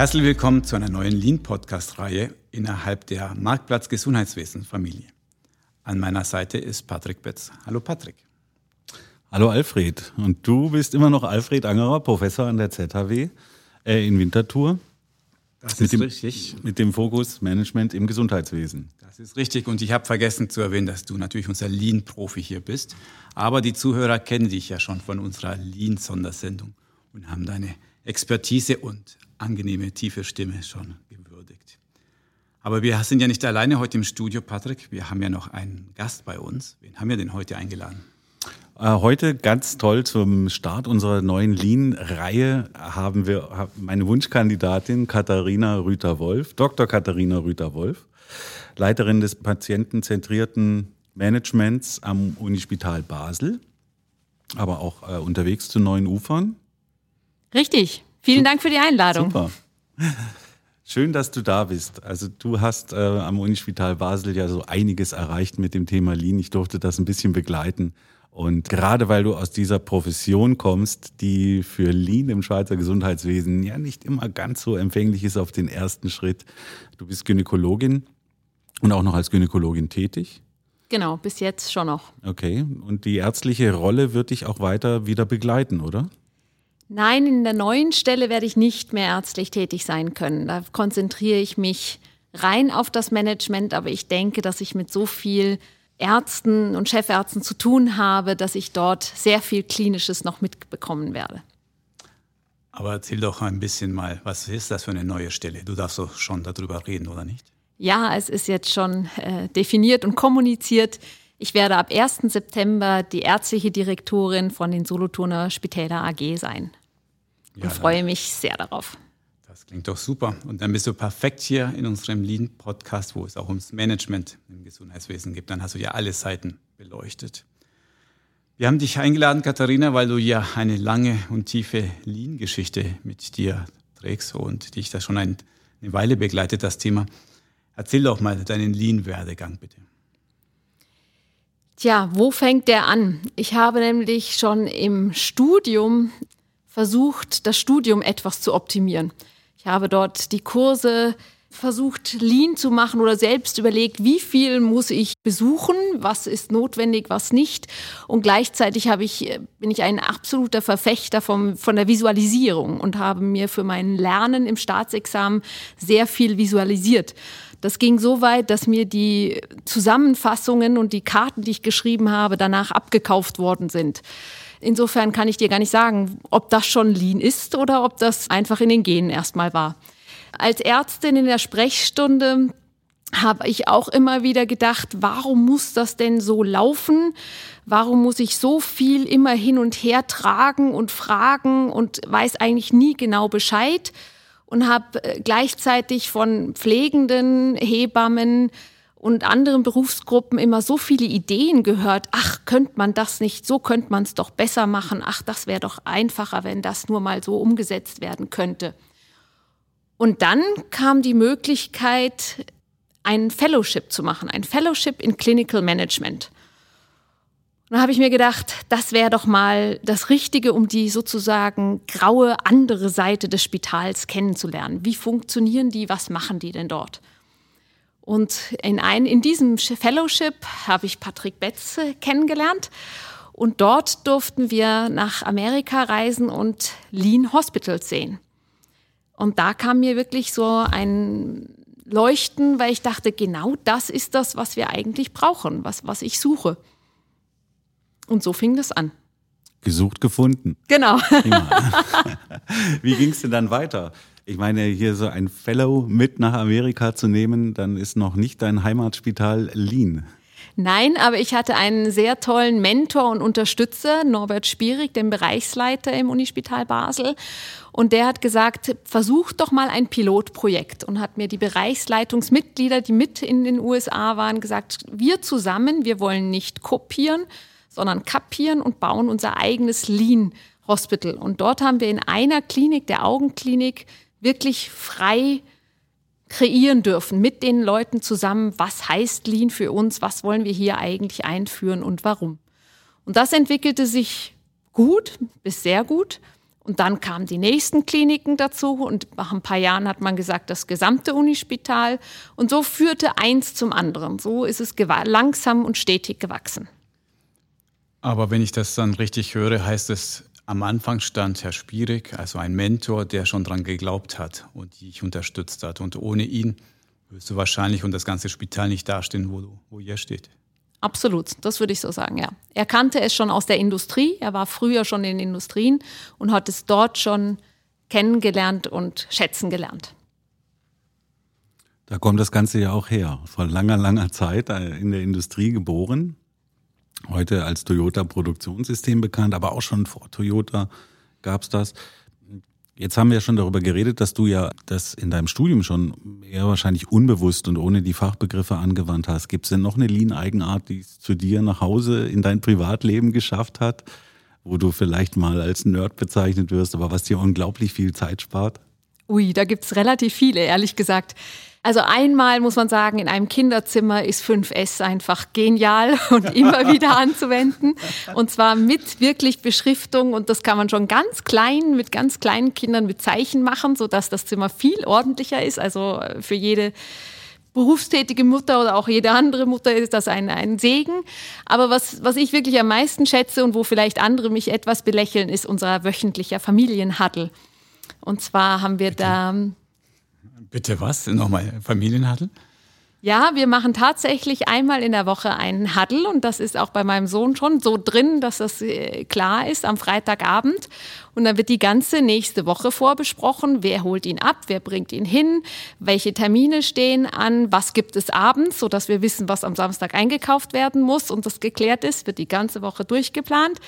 Herzlich willkommen zu einer neuen Lean-Podcast-Reihe innerhalb der Marktplatz Gesundheitswesen Familie. An meiner Seite ist Patrick Betz. Hallo Patrick. Hallo Alfred. Und du bist immer noch Alfred Angerer, Professor an der ZHW äh, in Winterthur. Das mit ist dem, richtig. Mit dem Fokus Management im Gesundheitswesen. Das ist richtig. Und ich habe vergessen zu erwähnen, dass du natürlich unser Lean-Profi hier bist. Aber die Zuhörer kennen dich ja schon von unserer Lean-Sondersendung und haben deine Expertise und angenehme, tiefe Stimme schon gewürdigt. Aber wir sind ja nicht alleine heute im Studio, Patrick. Wir haben ja noch einen Gast bei uns. Wen haben wir denn heute eingeladen? Äh, heute ganz toll zum Start unserer neuen Lean-Reihe haben wir meine Wunschkandidatin Katharina Rüter-Wolf, Dr. Katharina Rüter-Wolf, Leiterin des patientenzentrierten Managements am Unispital Basel, aber auch äh, unterwegs zu neuen Ufern. Richtig. Vielen Dank für die Einladung. Super. Schön, dass du da bist. Also du hast äh, am Unispital Basel ja so einiges erreicht mit dem Thema Lean. Ich durfte das ein bisschen begleiten. Und gerade weil du aus dieser Profession kommst, die für Lean im Schweizer Gesundheitswesen ja nicht immer ganz so empfänglich ist auf den ersten Schritt. Du bist Gynäkologin und auch noch als Gynäkologin tätig. Genau, bis jetzt schon noch. Okay. Und die ärztliche Rolle wird dich auch weiter wieder begleiten, oder? Nein, in der neuen Stelle werde ich nicht mehr ärztlich tätig sein können. Da konzentriere ich mich rein auf das Management, aber ich denke, dass ich mit so viel Ärzten und Chefärzten zu tun habe, dass ich dort sehr viel Klinisches noch mitbekommen werde. Aber erzähl doch ein bisschen mal, was ist das für eine neue Stelle? Du darfst doch schon darüber reden, oder nicht? Ja, es ist jetzt schon äh, definiert und kommuniziert. Ich werde ab 1. September die ärztliche Direktorin von den Solothurner Spitäler AG sein und ja, freue mich sehr darauf. Das klingt doch super. Und dann bist du perfekt hier in unserem Lean-Podcast, wo es auch ums Management im Gesundheitswesen geht. Dann hast du ja alle Seiten beleuchtet. Wir haben dich eingeladen, Katharina, weil du ja eine lange und tiefe Lean-Geschichte mit dir trägst und dich da schon eine Weile begleitet, das Thema. Erzähl doch mal deinen Lean-Werdegang, bitte. Tja, wo fängt der an? Ich habe nämlich schon im Studium versucht, das Studium etwas zu optimieren. Ich habe dort die Kurse versucht, lean zu machen oder selbst überlegt, wie viel muss ich besuchen, was ist notwendig, was nicht. Und gleichzeitig habe ich, bin ich ein absoluter Verfechter vom, von der Visualisierung und habe mir für mein Lernen im Staatsexamen sehr viel visualisiert. Das ging so weit, dass mir die Zusammenfassungen und die Karten, die ich geschrieben habe, danach abgekauft worden sind. Insofern kann ich dir gar nicht sagen, ob das schon Lean ist oder ob das einfach in den Genen erstmal war. Als Ärztin in der Sprechstunde habe ich auch immer wieder gedacht, warum muss das denn so laufen? Warum muss ich so viel immer hin und her tragen und fragen und weiß eigentlich nie genau Bescheid? Und habe äh, gleichzeitig von Pflegenden, Hebammen, und anderen Berufsgruppen immer so viele Ideen gehört, ach, könnte man das nicht, so könnte man es doch besser machen, ach, das wäre doch einfacher, wenn das nur mal so umgesetzt werden könnte. Und dann kam die Möglichkeit, ein Fellowship zu machen, ein Fellowship in Clinical Management. Da habe ich mir gedacht, das wäre doch mal das Richtige, um die sozusagen graue andere Seite des Spitals kennenzulernen. Wie funktionieren die? Was machen die denn dort? Und in, ein, in diesem Fellowship habe ich Patrick Betz kennengelernt. Und dort durften wir nach Amerika reisen und Lean Hospitals sehen. Und da kam mir wirklich so ein Leuchten, weil ich dachte, genau das ist das, was wir eigentlich brauchen, was, was ich suche. Und so fing das an. Gesucht, gefunden. Genau. Wie ging es denn dann weiter? Ich meine, hier so ein Fellow mit nach Amerika zu nehmen, dann ist noch nicht dein Heimatspital Lean. Nein, aber ich hatte einen sehr tollen Mentor und Unterstützer, Norbert Spierig, den Bereichsleiter im Unispital Basel. Und der hat gesagt, versuch doch mal ein Pilotprojekt und hat mir die Bereichsleitungsmitglieder, die mit in den USA waren, gesagt, wir zusammen, wir wollen nicht kopieren, sondern kapieren und bauen unser eigenes Lean Hospital. Und dort haben wir in einer Klinik, der Augenklinik, wirklich frei kreieren dürfen mit den Leuten zusammen, was heißt Lean für uns, was wollen wir hier eigentlich einführen und warum. Und das entwickelte sich gut bis sehr gut. Und dann kamen die nächsten Kliniken dazu und nach ein paar Jahren hat man gesagt, das gesamte Unispital. Und so führte eins zum anderen. So ist es langsam und stetig gewachsen. Aber wenn ich das dann richtig höre, heißt es, am Anfang stand Herr Spierig, also ein Mentor, der schon daran geglaubt hat und dich unterstützt hat. Und ohne ihn wirst du wahrscheinlich und das ganze Spital nicht dastehen, wo, du, wo ihr steht. Absolut, das würde ich so sagen, ja. Er kannte es schon aus der Industrie, er war früher schon in Industrien und hat es dort schon kennengelernt und schätzen gelernt. Da kommt das Ganze ja auch her. Vor langer, langer Zeit in der Industrie geboren. Heute als Toyota Produktionssystem bekannt, aber auch schon vor Toyota gab es das. Jetzt haben wir ja schon darüber geredet, dass du ja das in deinem Studium schon eher wahrscheinlich unbewusst und ohne die Fachbegriffe angewandt hast. Gibt es denn noch eine Lean-Eigenart, die es zu dir nach Hause in dein Privatleben geschafft hat, wo du vielleicht mal als Nerd bezeichnet wirst, aber was dir unglaublich viel Zeit spart? Ui, da gibt es relativ viele, ehrlich gesagt. Also einmal muss man sagen, in einem Kinderzimmer ist 5S einfach genial und immer wieder anzuwenden. Und zwar mit wirklich Beschriftung und das kann man schon ganz klein, mit ganz kleinen Kindern mit Zeichen machen, sodass das Zimmer viel ordentlicher ist. Also für jede berufstätige Mutter oder auch jede andere Mutter ist das ein, ein Segen. Aber was, was ich wirklich am meisten schätze und wo vielleicht andere mich etwas belächeln, ist unser wöchentlicher Familienhuddle. Und zwar haben wir da Bitte was? Nochmal Familienhuddle? Ja, wir machen tatsächlich einmal in der Woche einen Huddle und das ist auch bei meinem Sohn schon so drin, dass das äh, klar ist am Freitagabend. Und dann wird die ganze nächste Woche vorbesprochen. Wer holt ihn ab? Wer bringt ihn hin? Welche Termine stehen an? Was gibt es abends, sodass wir wissen, was am Samstag eingekauft werden muss und das geklärt ist, wird die ganze Woche durchgeplant.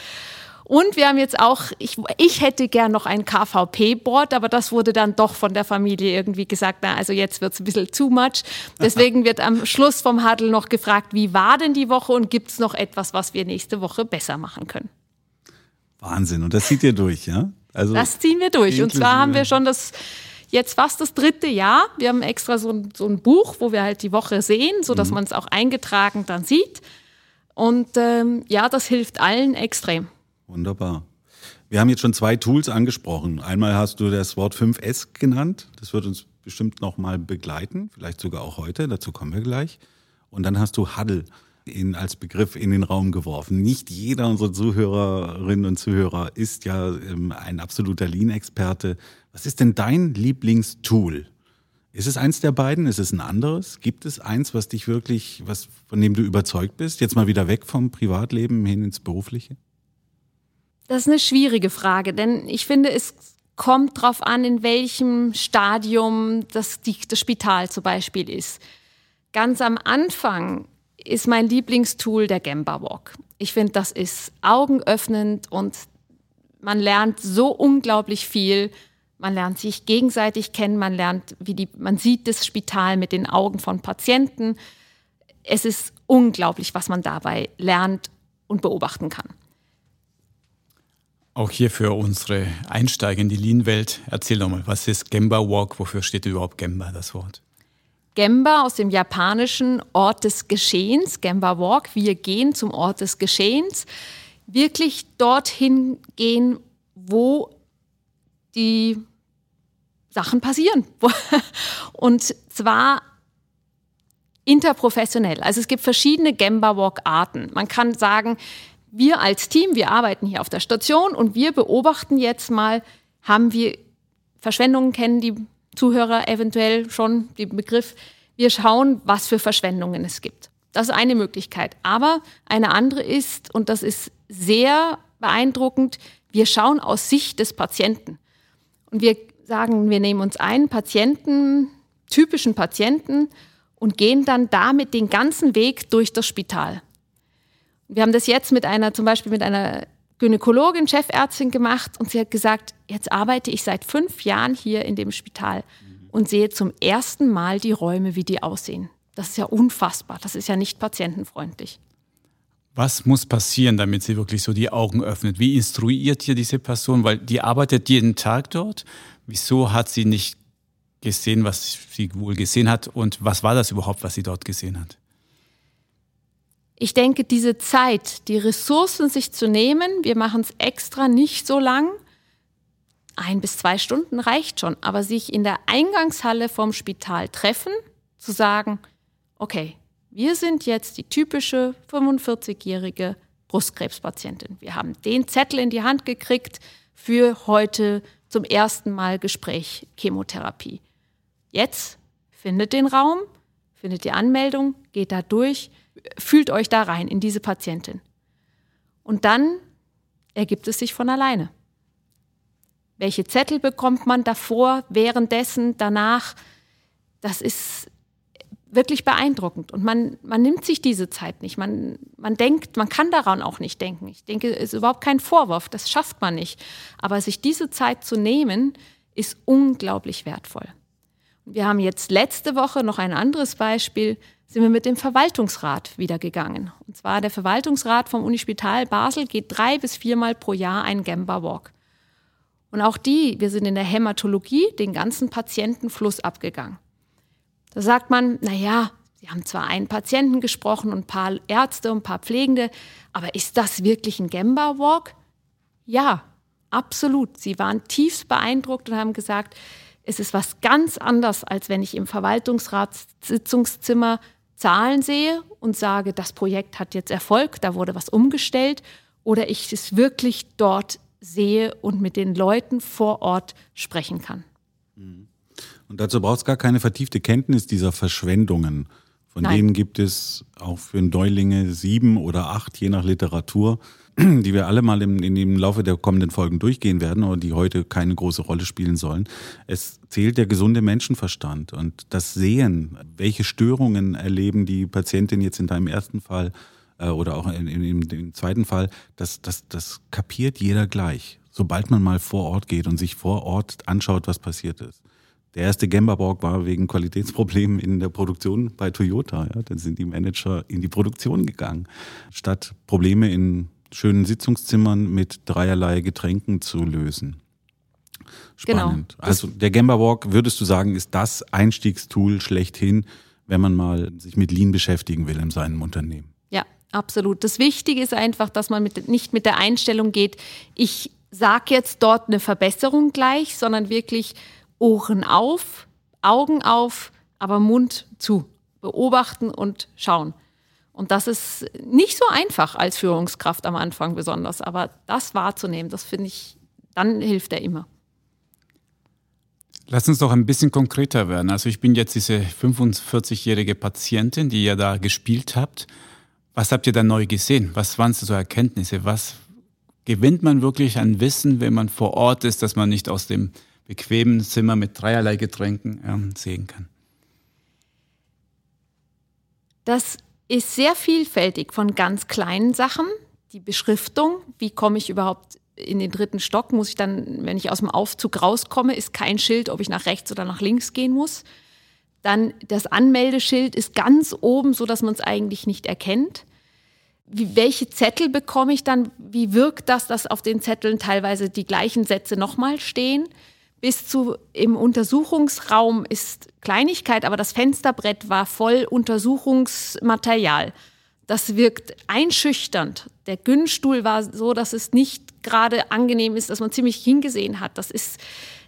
Und wir haben jetzt auch, ich, ich hätte gern noch ein KVP-Board, aber das wurde dann doch von der Familie irgendwie gesagt, na, also jetzt wird es ein bisschen too much. Deswegen wird am Schluss vom Huddle noch gefragt, wie war denn die Woche und gibt es noch etwas, was wir nächste Woche besser machen können? Wahnsinn. Und das zieht ihr durch, ja? Also das ziehen wir durch. Und zwar haben wir schon das jetzt fast das dritte Jahr. Wir haben extra so ein, so ein Buch, wo wir halt die Woche sehen, sodass mhm. man es auch eingetragen dann sieht. Und ähm, ja, das hilft allen extrem. Wunderbar. Wir haben jetzt schon zwei Tools angesprochen. Einmal hast du das Wort 5S genannt. Das wird uns bestimmt nochmal begleiten, vielleicht sogar auch heute. Dazu kommen wir gleich. Und dann hast du Huddle in, als Begriff in den Raum geworfen. Nicht jeder unserer Zuhörerinnen und Zuhörer ist ja ähm, ein absoluter Lean-Experte. Was ist denn dein Lieblingstool? Ist es eins der beiden? Ist es ein anderes? Gibt es eins, was dich wirklich, was, von dem du überzeugt bist? Jetzt mal wieder weg vom Privatleben hin ins Berufliche? Das ist eine schwierige Frage, denn ich finde, es kommt darauf an, in welchem Stadium das, die, das Spital zum Beispiel ist. Ganz am Anfang ist mein Lieblingstool der Gemba Walk. Ich finde, das ist augenöffnend und man lernt so unglaublich viel. Man lernt sich gegenseitig kennen, man lernt, wie die, man sieht das Spital mit den Augen von Patienten. Es ist unglaublich, was man dabei lernt und beobachten kann. Auch hier für unsere Einsteiger in die Lean-Welt, erzähl doch mal, was ist Gemba Walk? Wofür steht überhaupt Gemba, das Wort? Gemba aus dem japanischen Ort des Geschehens, Gemba Walk, wir gehen zum Ort des Geschehens, wirklich dorthin gehen, wo die Sachen passieren. Und zwar interprofessionell. Also es gibt verschiedene Gemba Walk Arten. Man kann sagen, wir als Team, wir arbeiten hier auf der Station und wir beobachten jetzt mal, haben wir Verschwendungen, kennen die Zuhörer eventuell schon den Begriff. Wir schauen, was für Verschwendungen es gibt. Das ist eine Möglichkeit. Aber eine andere ist, und das ist sehr beeindruckend, wir schauen aus Sicht des Patienten. Und wir sagen, wir nehmen uns einen Patienten, typischen Patienten, und gehen dann damit den ganzen Weg durch das Spital. Wir haben das jetzt mit einer, zum Beispiel mit einer Gynäkologin, Chefärztin gemacht und sie hat gesagt, jetzt arbeite ich seit fünf Jahren hier in dem Spital und sehe zum ersten Mal die Räume, wie die aussehen. Das ist ja unfassbar. Das ist ja nicht patientenfreundlich. Was muss passieren, damit sie wirklich so die Augen öffnet? Wie instruiert ihr diese Person? Weil die arbeitet jeden Tag dort. Wieso hat sie nicht gesehen, was sie wohl gesehen hat? Und was war das überhaupt, was sie dort gesehen hat? Ich denke, diese Zeit, die Ressourcen sich zu nehmen, wir machen es extra nicht so lang, ein bis zwei Stunden reicht schon, aber sich in der Eingangshalle vom Spital treffen, zu sagen, okay, wir sind jetzt die typische 45-jährige Brustkrebspatientin. Wir haben den Zettel in die Hand gekriegt für heute zum ersten Mal Gespräch Chemotherapie. Jetzt findet den Raum, findet die Anmeldung, geht da durch, fühlt euch da rein in diese Patientin. Und dann ergibt es sich von alleine. Welche Zettel bekommt man davor, währenddessen, danach? Das ist wirklich beeindruckend. Und man, man nimmt sich diese Zeit nicht. Man, man denkt, man kann daran auch nicht denken. Ich denke, es ist überhaupt kein Vorwurf, das schafft man nicht. Aber sich diese Zeit zu nehmen, ist unglaublich wertvoll. Wir haben jetzt letzte Woche noch ein anderes Beispiel, sind wir mit dem Verwaltungsrat wieder gegangen. Und zwar der Verwaltungsrat vom Unispital Basel geht drei bis viermal pro Jahr einen Gamba Walk. Und auch die, wir sind in der Hämatologie den ganzen Patientenfluss abgegangen. Da sagt man, na ja, Sie haben zwar einen Patienten gesprochen und ein paar Ärzte und ein paar Pflegende, aber ist das wirklich ein Gemba Walk? Ja, absolut. Sie waren tiefst beeindruckt und haben gesagt, es ist was ganz anderes, als wenn ich im Verwaltungsratssitzungszimmer Zahlen sehe und sage, das Projekt hat jetzt Erfolg, da wurde was umgestellt, oder ich es wirklich dort sehe und mit den Leuten vor Ort sprechen kann. Mhm. Und dazu braucht es gar keine vertiefte Kenntnis dieser Verschwendungen. Von Nein. denen gibt es auch für Neulinge sieben oder acht, je nach Literatur, die wir alle mal im, in Laufe der kommenden Folgen durchgehen werden, aber die heute keine große Rolle spielen sollen. Es zählt der gesunde Menschenverstand und das Sehen, welche Störungen erleben die Patientin jetzt in deinem ersten Fall äh, oder auch in, in, im zweiten Fall, das, das, das kapiert jeder gleich, sobald man mal vor Ort geht und sich vor Ort anschaut, was passiert ist. Der erste Gemberborg war wegen Qualitätsproblemen in der Produktion bei Toyota. Ja, dann sind die Manager in die Produktion gegangen, statt Probleme in schönen Sitzungszimmern mit dreierlei Getränken zu lösen. Spannend. Genau. Also der Gemberwalk, würdest du sagen, ist das Einstiegstool schlechthin, wenn man mal sich mit Lean beschäftigen will in seinem Unternehmen? Absolut. Das Wichtige ist einfach, dass man mit, nicht mit der Einstellung geht, ich sage jetzt dort eine Verbesserung gleich, sondern wirklich Ohren auf, Augen auf, aber Mund zu. Beobachten und schauen. Und das ist nicht so einfach als Führungskraft am Anfang besonders, aber das wahrzunehmen, das finde ich, dann hilft er immer. Lass uns doch ein bisschen konkreter werden. Also ich bin jetzt diese 45-jährige Patientin, die ihr da gespielt habt. Was habt ihr da neu gesehen? Was waren so Erkenntnisse? Was gewinnt man wirklich an Wissen, wenn man vor Ort ist, dass man nicht aus dem bequemen Zimmer mit dreierlei Getränken ähm, sehen kann? Das ist sehr vielfältig von ganz kleinen Sachen. Die Beschriftung, wie komme ich überhaupt in den dritten Stock? Muss ich dann, wenn ich aus dem Aufzug rauskomme, ist kein Schild, ob ich nach rechts oder nach links gehen muss. Dann das Anmeldeschild ist ganz oben, so dass man es eigentlich nicht erkennt. Wie, welche Zettel bekomme ich dann? Wie wirkt das, dass auf den Zetteln teilweise die gleichen Sätze nochmal stehen? Bis zu im Untersuchungsraum ist Kleinigkeit, aber das Fensterbrett war voll Untersuchungsmaterial. Das wirkt einschüchternd. Der Günststuhl war so, dass es nicht gerade angenehm ist, dass man ziemlich hingesehen hat. Das ist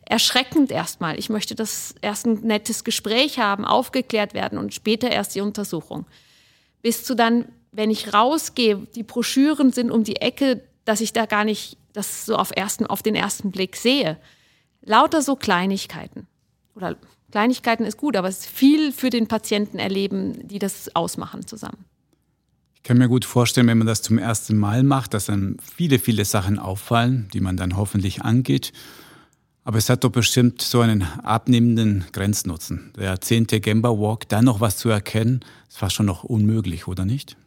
erschreckend erstmal. Ich möchte das erst ein nettes Gespräch haben, aufgeklärt werden und später erst die Untersuchung. Bis zu dann, wenn ich rausgehe, die Broschüren sind um die Ecke, dass ich da gar nicht das so auf, ersten, auf den ersten Blick sehe. Lauter so Kleinigkeiten. Oder Kleinigkeiten ist gut, aber es ist viel für den Patienten erleben, die das ausmachen zusammen. Ich kann mir gut vorstellen, wenn man das zum ersten Mal macht, dass dann viele, viele Sachen auffallen, die man dann hoffentlich angeht. Aber es hat doch bestimmt so einen abnehmenden Grenznutzen. Der zehnte Gemba Walk, da noch was zu erkennen, ist fast schon noch unmöglich, oder nicht?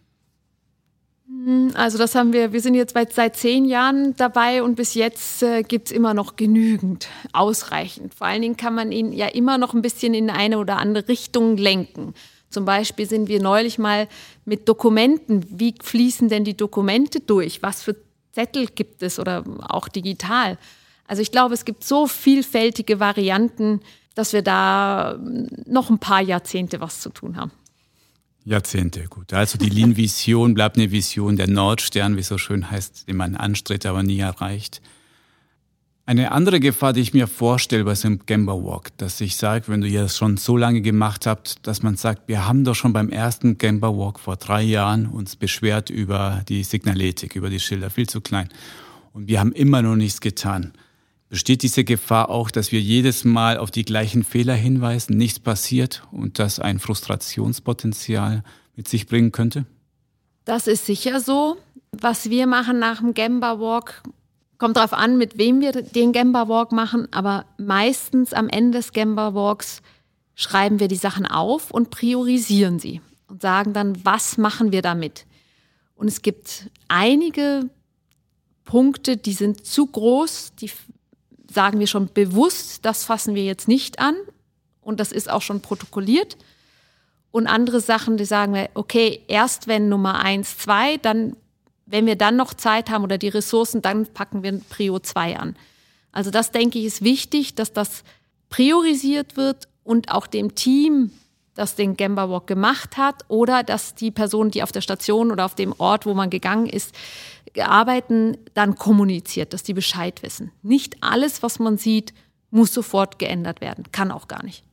Also das haben wir, wir sind jetzt seit zehn Jahren dabei und bis jetzt äh, gibt es immer noch genügend, ausreichend. Vor allen Dingen kann man ihn ja immer noch ein bisschen in eine oder andere Richtung lenken. Zum Beispiel sind wir neulich mal mit Dokumenten, wie fließen denn die Dokumente durch? Was für Zettel gibt es oder auch digital? Also ich glaube, es gibt so vielfältige Varianten, dass wir da noch ein paar Jahrzehnte was zu tun haben. Jahrzehnte, gut. Also die Lean-Vision bleibt eine Vision, der Nordstern, wie es so schön heißt, den man anstrebt, aber nie erreicht. Eine andere Gefahr, die ich mir vorstelle bei so einem Gamba Walk, dass ich sage, wenn du das schon so lange gemacht habt, dass man sagt, wir haben doch schon beim ersten Gamba Walk vor drei Jahren uns beschwert über die Signaletik, über die Schilder, viel zu klein. Und wir haben immer noch nichts getan. Besteht diese Gefahr auch, dass wir jedes Mal auf die gleichen Fehler hinweisen, nichts passiert und das ein Frustrationspotenzial mit sich bringen könnte? Das ist sicher so. Was wir machen nach dem Gamba Walk, kommt darauf an, mit wem wir den Gamba Walk machen, aber meistens am Ende des Gamba Walks schreiben wir die Sachen auf und priorisieren sie und sagen dann, was machen wir damit. Und es gibt einige Punkte, die sind zu groß, die sagen wir schon bewusst, das fassen wir jetzt nicht an und das ist auch schon protokolliert. Und andere Sachen, die sagen wir, okay, erst wenn Nummer eins, zwei, dann, wenn wir dann noch Zeit haben oder die Ressourcen, dann packen wir Prio 2 an. Also das denke ich ist wichtig, dass das priorisiert wird und auch dem Team, das den Gamba Walk gemacht hat oder dass die Person, die auf der Station oder auf dem Ort, wo man gegangen ist, arbeiten, dann kommuniziert, dass die Bescheid wissen. Nicht alles, was man sieht, muss sofort geändert werden. Kann auch gar nicht.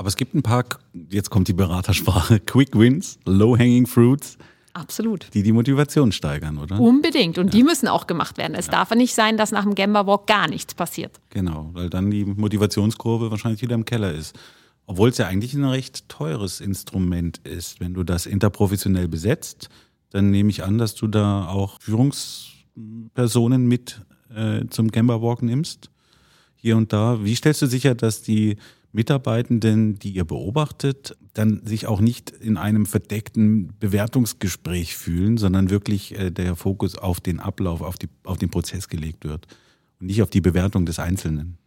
Aber es gibt ein paar, jetzt kommt die Beratersprache, Quick Wins, Low-Hanging Fruits. Absolut. Die die Motivation steigern, oder? Unbedingt. Und ja. die müssen auch gemacht werden. Es ja. darf ja nicht sein, dass nach dem Gamba Walk gar nichts passiert. Genau, weil dann die Motivationskurve wahrscheinlich wieder im Keller ist. Obwohl es ja eigentlich ein recht teures Instrument ist. Wenn du das interprofessionell besetzt, dann nehme ich an, dass du da auch Führungspersonen mit äh, zum Gamba Walk nimmst. Hier und da. Wie stellst du sicher, dass die Mitarbeitenden, die ihr beobachtet, dann sich auch nicht in einem verdeckten Bewertungsgespräch fühlen, sondern wirklich äh, der Fokus auf den Ablauf, auf, die, auf den Prozess gelegt wird und nicht auf die Bewertung des Einzelnen.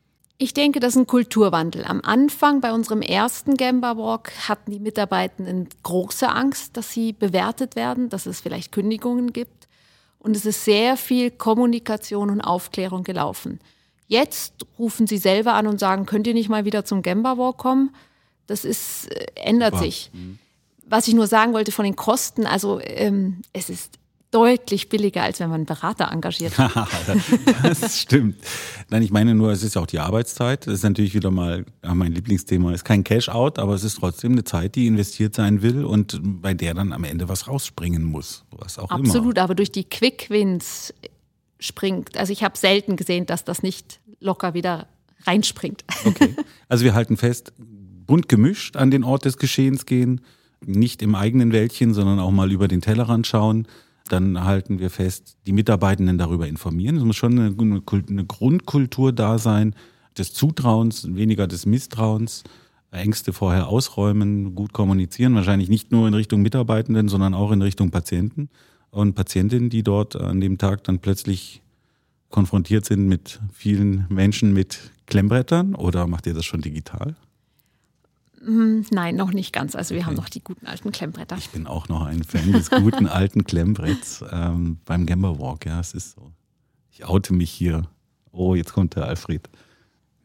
Ich denke, das ist ein Kulturwandel. Am Anfang bei unserem ersten Gamba Walk hatten die Mitarbeitenden große Angst, dass sie bewertet werden, dass es vielleicht Kündigungen gibt. Und es ist sehr viel Kommunikation und Aufklärung gelaufen. Jetzt rufen sie selber an und sagen, könnt ihr nicht mal wieder zum Gamba Walk kommen? Das ist, äh, ändert Super. sich. Mhm. Was ich nur sagen wollte von den Kosten, also ähm, es ist deutlich billiger, als wenn man einen Berater engagiert. das stimmt. Nein, ich meine nur, es ist auch die Arbeitszeit. Das ist natürlich wieder mal mein Lieblingsthema. Es ist kein Cash-out, aber es ist trotzdem eine Zeit, die investiert sein will und bei der dann am Ende was rausspringen muss. Was auch Absolut, immer. Absolut, aber durch die Quick-Wins springt. Also ich habe selten gesehen, dass das nicht locker wieder reinspringt. Okay. Also wir halten fest, bunt gemischt an den Ort des Geschehens gehen, nicht im eigenen Wäldchen, sondern auch mal über den Tellerrand schauen. Dann halten wir fest, die Mitarbeitenden darüber informieren. Es muss schon eine, eine Grundkultur da sein, des Zutrauens, weniger des Misstrauens. Ängste vorher ausräumen, gut kommunizieren, wahrscheinlich nicht nur in Richtung Mitarbeitenden, sondern auch in Richtung Patienten und Patientinnen, die dort an dem Tag dann plötzlich konfrontiert sind mit vielen Menschen mit Klemmbrettern oder macht ihr das schon digital? Hm, nein, noch nicht ganz. Also wir okay. haben noch die guten alten Klemmbretter. Ich bin auch noch ein Fan des guten alten Klemmbretts ähm, beim Gamba Walk. Ja, es ist so. Ich oute mich hier. Oh, jetzt kommt der Alfred.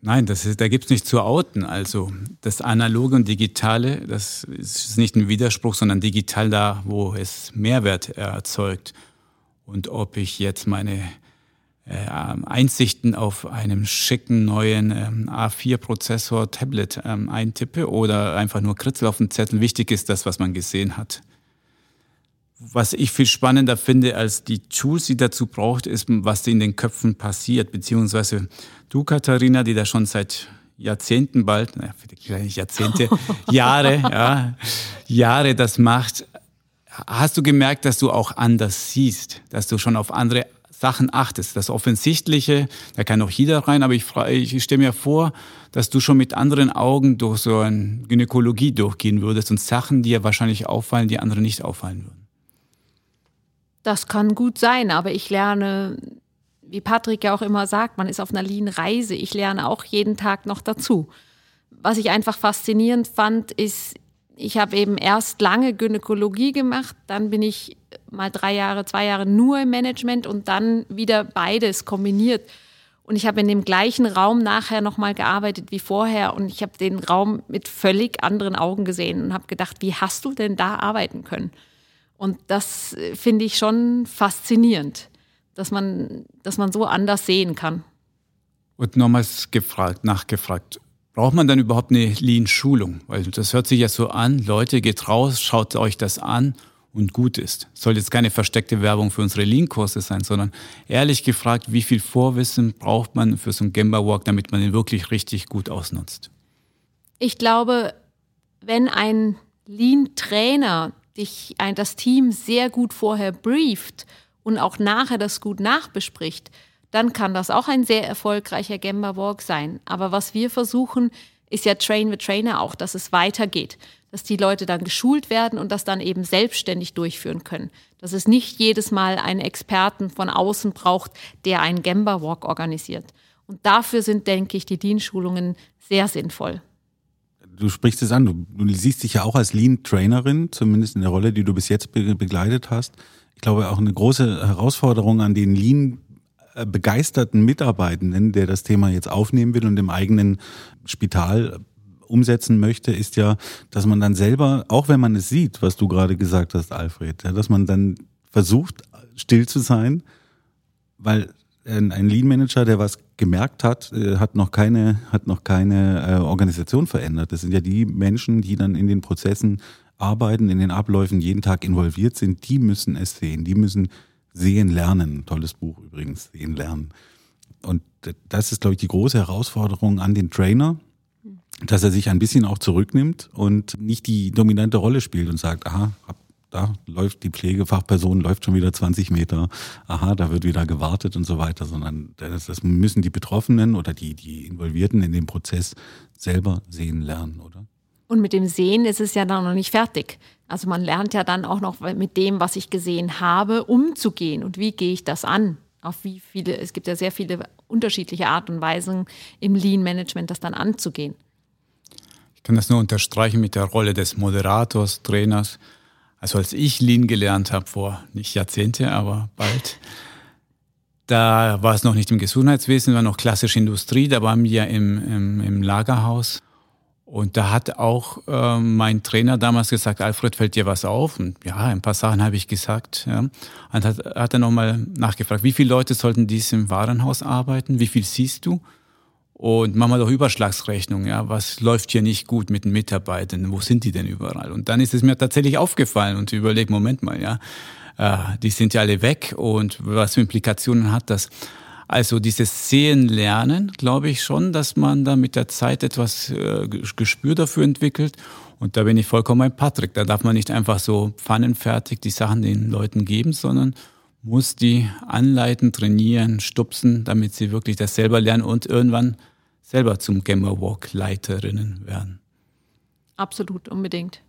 Nein, das ist, da gibt es nicht zu outen. Also das Analoge und Digitale, das ist nicht ein Widerspruch, sondern digital da, wo es Mehrwert erzeugt. Und ob ich jetzt meine äh, Einsichten auf einem schicken neuen ähm, A4-Prozessor Tablet ähm, eintippe oder einfach nur Kritzel auf dem Zettel. Wichtig ist das, was man gesehen hat. Was ich viel spannender finde als die Tools, die dazu braucht, ist, was in den Köpfen passiert, beziehungsweise du, Katharina, die da schon seit Jahrzehnten bald, naja, vielleicht Jahrzehnte, Jahre, ja, Jahre das macht. Hast du gemerkt, dass du auch anders siehst, dass du schon auf andere Sachen achtest. Das Offensichtliche, da kann auch jeder rein, aber ich, ich stelle mir vor, dass du schon mit anderen Augen durch so eine Gynäkologie durchgehen würdest und Sachen dir wahrscheinlich auffallen, die andere nicht auffallen würden. Das kann gut sein, aber ich lerne, wie Patrick ja auch immer sagt, man ist auf einer Lean-Reise. Ich lerne auch jeden Tag noch dazu. Was ich einfach faszinierend fand, ist, ich habe eben erst lange Gynäkologie gemacht, dann bin ich mal drei Jahre, zwei Jahre nur im Management und dann wieder beides kombiniert. Und ich habe in dem gleichen Raum nachher nochmal gearbeitet wie vorher und ich habe den Raum mit völlig anderen Augen gesehen und habe gedacht, wie hast du denn da arbeiten können? Und das äh, finde ich schon faszinierend, dass man, dass man so anders sehen kann. Und nochmals gefragt, nachgefragt, braucht man dann überhaupt eine Lean-Schulung? Weil das hört sich ja so an, Leute, geht raus, schaut euch das an und gut ist. Soll jetzt keine versteckte Werbung für unsere Lean-Kurse sein, sondern ehrlich gefragt, wie viel Vorwissen braucht man für so einen Gemba Walk, damit man den wirklich richtig gut ausnutzt? Ich glaube, wenn ein Lean-Trainer dich, ein, das Team sehr gut vorher brieft und auch nachher das gut nachbespricht, dann kann das auch ein sehr erfolgreicher Gemba Walk sein. Aber was wir versuchen, ist ja Train the Trainer auch, dass es weitergeht, dass die Leute dann geschult werden und das dann eben selbstständig durchführen können. Dass es nicht jedes Mal einen Experten von außen braucht, der einen Gemba Walk organisiert. Und dafür sind, denke ich, die Dienstschulungen sehr sinnvoll. Du sprichst es an, du, du siehst dich ja auch als Lean-Trainerin, zumindest in der Rolle, die du bis jetzt be begleitet hast. Ich glaube, auch eine große Herausforderung an den Lean begeisterten Mitarbeitenden, der das Thema jetzt aufnehmen will und im eigenen Spital umsetzen möchte, ist ja, dass man dann selber, auch wenn man es sieht, was du gerade gesagt hast, Alfred, ja, dass man dann versucht, still zu sein, weil ein Lean Manager, der was gemerkt hat, äh, hat noch keine, hat noch keine äh, Organisation verändert. Das sind ja die Menschen, die dann in den Prozessen arbeiten, in den Abläufen jeden Tag involviert sind, die müssen es sehen, die müssen Sehen lernen. Tolles Buch übrigens, Sehen lernen. Und das ist, glaube ich, die große Herausforderung an den Trainer, dass er sich ein bisschen auch zurücknimmt und nicht die dominante Rolle spielt und sagt, aha, da läuft die Pflegefachperson, läuft schon wieder 20 Meter, aha, da wird wieder gewartet und so weiter, sondern das, das müssen die Betroffenen oder die, die Involvierten in dem Prozess selber sehen lernen, oder? Und mit dem Sehen ist es ja dann noch nicht fertig. Also man lernt ja dann auch noch mit dem, was ich gesehen habe, umzugehen. Und wie gehe ich das an? Auf wie viele, es gibt ja sehr viele unterschiedliche Art und Weisen im Lean Management, das dann anzugehen. Ich kann das nur unterstreichen mit der Rolle des Moderators, Trainers. Also als ich Lean gelernt habe, vor nicht Jahrzehnte, aber bald, da war es noch nicht im Gesundheitswesen, war noch klassische Industrie, da waren wir im, im, im Lagerhaus und da hat auch äh, mein Trainer damals gesagt, Alfred, fällt dir was auf? Und ja, ein paar Sachen habe ich gesagt. Ja. Und hat, hat er nochmal nachgefragt, wie viele Leute sollten dies im Warenhaus arbeiten? Wie viel siehst du? Und mach mal doch Überschlagsrechnung, ja, was läuft hier nicht gut mit den Mitarbeitern? Wo sind die denn überall? Und dann ist es mir tatsächlich aufgefallen und überleg, Moment mal, ja, äh, die sind ja alle weg und was für Implikationen hat das? Also dieses Sehen lernen, glaube ich schon, dass man da mit der Zeit etwas äh, Gespür dafür entwickelt. Und da bin ich vollkommen ein Patrick. Da darf man nicht einfach so pfannenfertig die Sachen den Leuten geben, sondern muss die anleiten, trainieren, stupsen, damit sie wirklich das selber lernen und irgendwann selber zum Gamer Walk Leiterinnen werden. Absolut, unbedingt.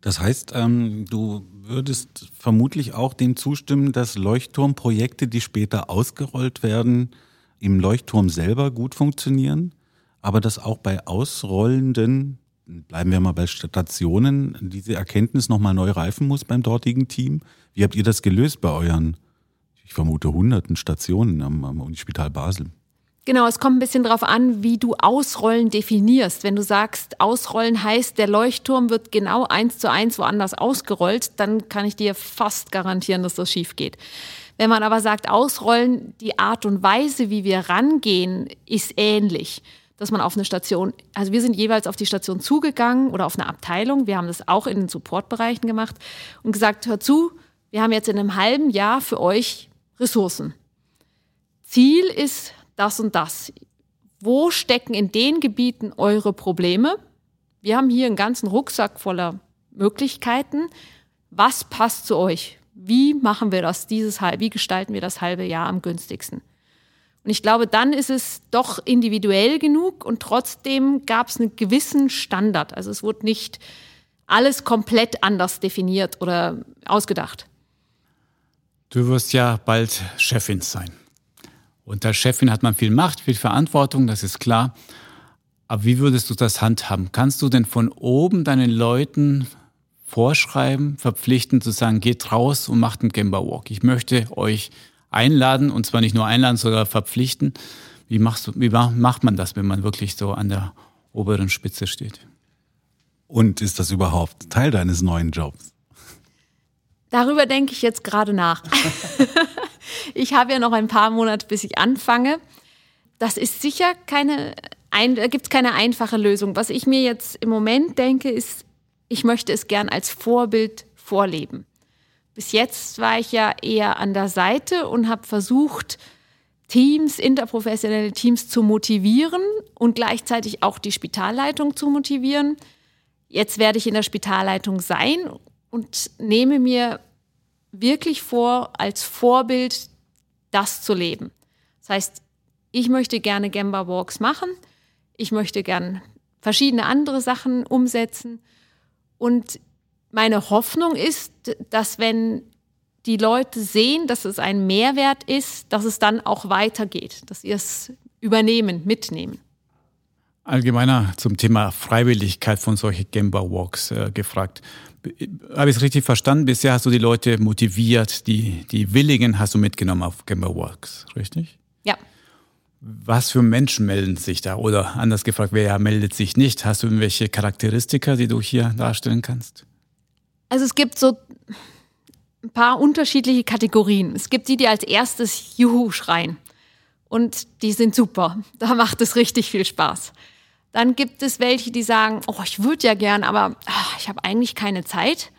Das heißt, ähm, du würdest vermutlich auch dem zustimmen, dass Leuchtturmprojekte, die später ausgerollt werden, im Leuchtturm selber gut funktionieren, aber dass auch bei ausrollenden, bleiben wir mal bei Stationen, diese Erkenntnis nochmal neu reifen muss beim dortigen Team. Wie habt ihr das gelöst bei euren, ich vermute, hunderten Stationen am, am Unispital Basel? Genau, es kommt ein bisschen darauf an, wie du Ausrollen definierst. Wenn du sagst, Ausrollen heißt, der Leuchtturm wird genau eins zu eins woanders ausgerollt, dann kann ich dir fast garantieren, dass das schief geht. Wenn man aber sagt, Ausrollen, die Art und Weise, wie wir rangehen, ist ähnlich. Dass man auf eine Station, also wir sind jeweils auf die Station zugegangen oder auf eine Abteilung. Wir haben das auch in den Supportbereichen gemacht und gesagt, hör zu, wir haben jetzt in einem halben Jahr für euch Ressourcen. Ziel ist das und das. Wo stecken in den Gebieten eure Probleme? Wir haben hier einen ganzen Rucksack voller Möglichkeiten. Was passt zu euch? Wie machen wir das dieses wie gestalten wir das halbe Jahr am günstigsten? Und ich glaube, dann ist es doch individuell genug und trotzdem gab es einen gewissen Standard. Also es wurde nicht alles komplett anders definiert oder ausgedacht. Du wirst ja bald Chefin sein. Und als Chefin hat man viel Macht, viel Verantwortung, das ist klar. Aber wie würdest du das handhaben? Kannst du denn von oben deinen Leuten vorschreiben, verpflichten zu sagen, geht raus und macht einen Gemba Walk. Ich möchte euch einladen und zwar nicht nur einladen, sondern verpflichten. Wie, machst du, wie macht man das, wenn man wirklich so an der oberen Spitze steht? Und ist das überhaupt Teil deines neuen Jobs? Darüber denke ich jetzt gerade nach. ich habe ja noch ein paar Monate, bis ich anfange. Das ist sicher keine, ein, da gibt es keine einfache Lösung. Was ich mir jetzt im Moment denke, ist, ich möchte es gern als Vorbild vorleben. Bis jetzt war ich ja eher an der Seite und habe versucht, Teams, interprofessionelle Teams zu motivieren und gleichzeitig auch die Spitalleitung zu motivieren. Jetzt werde ich in der Spitalleitung sein und nehme mir wirklich vor, als Vorbild das zu leben. Das heißt, ich möchte gerne Gamba Walks machen, ich möchte gerne verschiedene andere Sachen umsetzen und meine Hoffnung ist, dass wenn die Leute sehen, dass es ein Mehrwert ist, dass es dann auch weitergeht, dass ihr es übernehmen, mitnehmen. Allgemeiner zum Thema Freiwilligkeit von solchen Gamba Walks äh, gefragt. Habe ich es richtig verstanden? Bisher hast du die Leute motiviert, die, die Willigen hast du mitgenommen auf Gamba Walks, richtig? Ja. Was für Menschen melden sich da? Oder anders gefragt, wer meldet sich nicht? Hast du irgendwelche Charakteristika, die du hier darstellen kannst? Also es gibt so ein paar unterschiedliche Kategorien. Es gibt die, die als erstes Juhu schreien. Und die sind super. Da macht es richtig viel Spaß. Dann gibt es welche, die sagen, oh, ich würde ja gern, aber ach, ich habe eigentlich keine Zeit.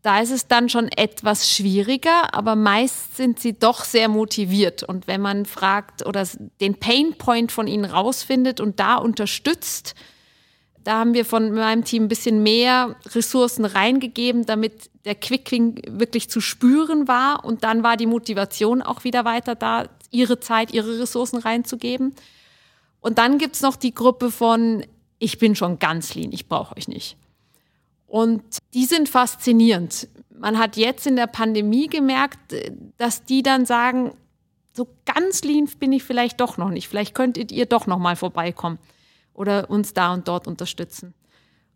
Da ist es dann schon etwas schwieriger, aber meist sind sie doch sehr motiviert. Und wenn man fragt oder den Painpoint von ihnen rausfindet und da unterstützt, da haben wir von meinem Team ein bisschen mehr Ressourcen reingegeben, damit der Quickwing wirklich zu spüren war. Und dann war die Motivation auch wieder weiter da, ihre Zeit, ihre Ressourcen reinzugeben. Und dann gibt es noch die Gruppe von, ich bin schon ganz lean, ich brauche euch nicht. Und die sind faszinierend. Man hat jetzt in der Pandemie gemerkt, dass die dann sagen, so ganz lean bin ich vielleicht doch noch nicht. Vielleicht könntet ihr doch noch mal vorbeikommen oder uns da und dort unterstützen.